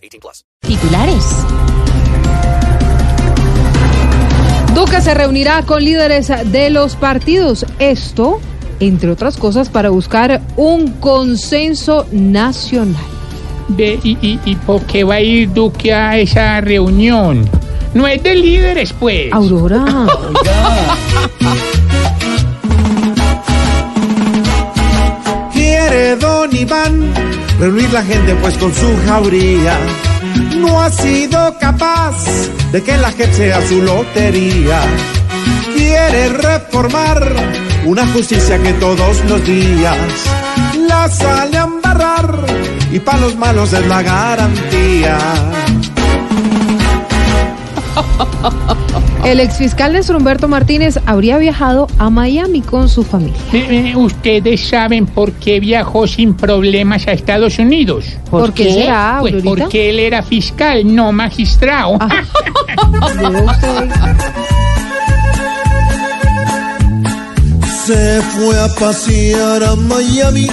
18 plus. Titulares. Duque se reunirá con líderes de los partidos. Esto, entre otras cosas, para buscar un consenso nacional. Y, y, ¿Y por qué va a ir Duque a esa reunión? No es de líderes, pues. Aurora. Quiere don Iván reunir la gente pues con su jauría. No ha sido capaz de que la gente sea su lotería. Quiere reformar una justicia que todos los días la sale a embarrar y para los malos es la garantía. El exfiscal Néstor Humberto Martínez habría viajado a Miami con su familia. Eh, eh, ¿Ustedes saben por qué viajó sin problemas a Estados Unidos? ¿Por, qué será, Pues Aurorita? porque él era fiscal, no magistrado. Usted. Se fue a pasear a Miami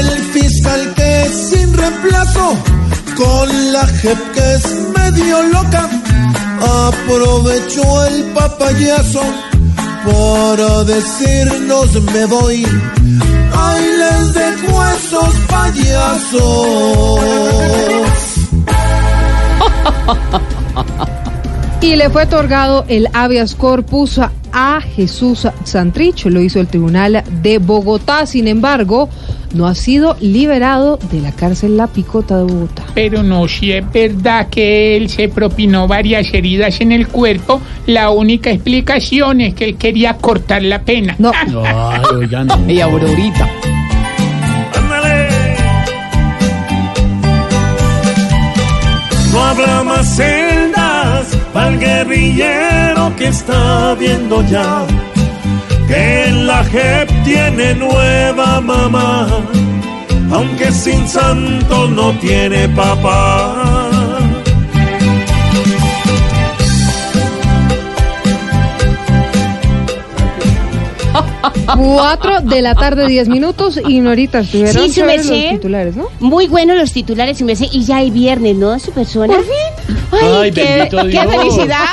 el fiscal que es sin reemplazo con la JEP que es medio loca aprovechó el papayazo para decirnos me voy ay les dejo esos payasos Y le fue otorgado el habeas corpus a Jesús Santrich. Lo hizo el Tribunal de Bogotá. Sin embargo, no ha sido liberado de la cárcel La Picota de Bogotá. Pero no, si es verdad que él se propinó varias heridas en el cuerpo, la única explicación es que él quería cortar la pena. No, Y Aurorita. No habrá más celdas para el guerrillero que está viendo ya que en la JEP tiene nueva mamá, aunque sin santo no tiene papá. Cuatro de la tarde, diez minutos. Y Norita, estuvieron Sí, los titulares, ¿no? Muy buenos los titulares, su merced. Y ya hay viernes, ¿no? Su persona. ¿Por fin? Ay, qué, bendito qué Dios. felicidad.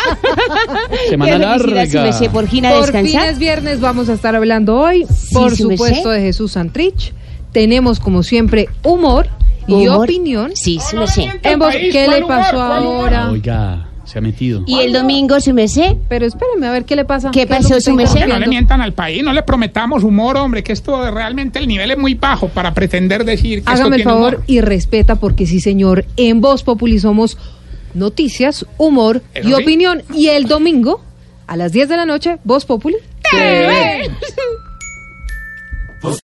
Semana qué felicidad, larga. merced, por fin a Por fin descansar. es viernes, vamos a estar hablando hoy, Sí, por su supuesto, merced. de Jesús Santrich. Tenemos, como siempre, humor y Humor. opinión. Sí, su merced. En País, ¿qué ¿cuál le pasó ahora? Oiga, se ha metido. Y el domingo, su merced. Pero espéreme a ver qué le pasa. ¿Qué pasó, su? Que no le mientan al país, no le prometamos humor, hombre, que esto realmente el nivel es muy bajo para pretender decir que esto Hágame el tiene favor humor. y respeta, porque sí, señor, en Voz Populi somos noticias, humor Eso y sí. opinión. Y el domingo, a las 10 de la noche, Voz Populi. ¡TV!